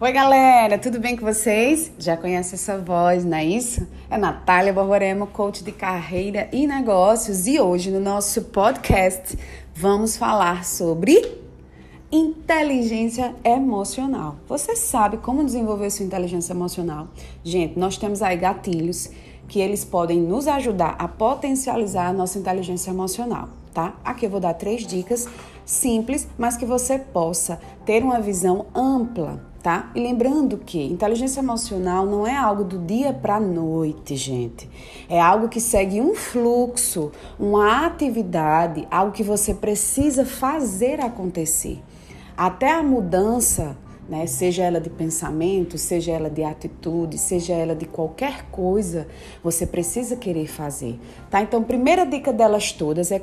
Oi, galera, tudo bem com vocês? Já conhece essa voz, não é isso? É Natália Borborema, coach de carreira e negócios, e hoje no nosso podcast vamos falar sobre inteligência emocional. Você sabe como desenvolver sua inteligência emocional? Gente, nós temos aí gatilhos que eles podem nos ajudar a potencializar a nossa inteligência emocional, tá? Aqui eu vou dar três dicas simples, mas que você possa ter uma visão ampla tá? E lembrando que inteligência emocional não é algo do dia para noite, gente. É algo que segue um fluxo, uma atividade, algo que você precisa fazer acontecer. Até a mudança, né, seja ela de pensamento, seja ela de atitude, seja ela de qualquer coisa, você precisa querer fazer, tá? Então, primeira dica delas todas é